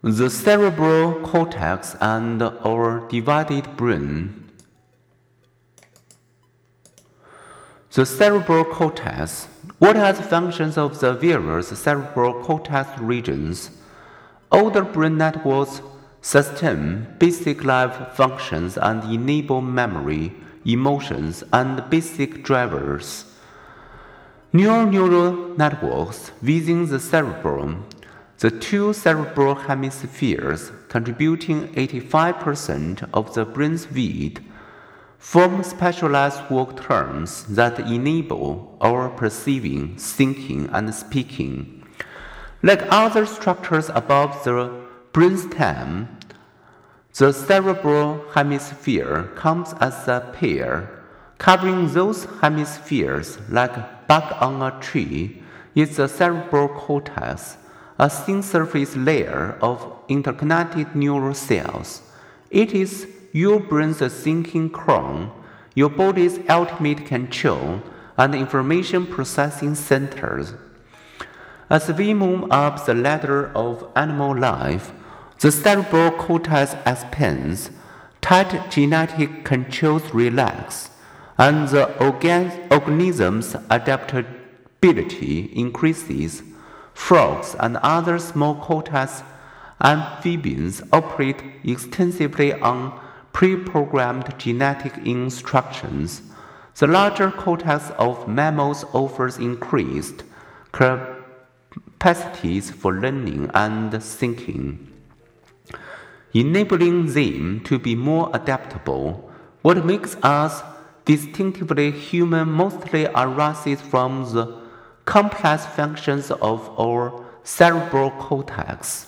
The cerebral cortex and our divided brain. The cerebral cortex. What are the functions of the various cerebral cortex regions? All the brain networks sustain basic life functions and enable memory, emotions, and basic drivers. Neural neural networks within the cerebrum the two cerebral hemispheres, contributing 85% of the brain's weight, form specialized work terms that enable our perceiving, thinking, and speaking. Like other structures above the brainstem, the cerebral hemisphere comes as a pair. Covering those hemispheres like bark on a tree is the cerebral cortex a thin surface layer of interconnected neural cells. It is your brain's thinking crown, your body's ultimate control, and information processing centers. As we move up the ladder of animal life, the cerebral cortex expands, tight genetic controls relax, and the organ organism's adaptability increases. Frogs and other small cortex amphibians operate extensively on pre-programmed genetic instructions. The larger cortex of mammals offers increased capacities for learning and thinking, enabling them to be more adaptable. What makes us distinctively human mostly arises from the complex functions of our cerebral cortex.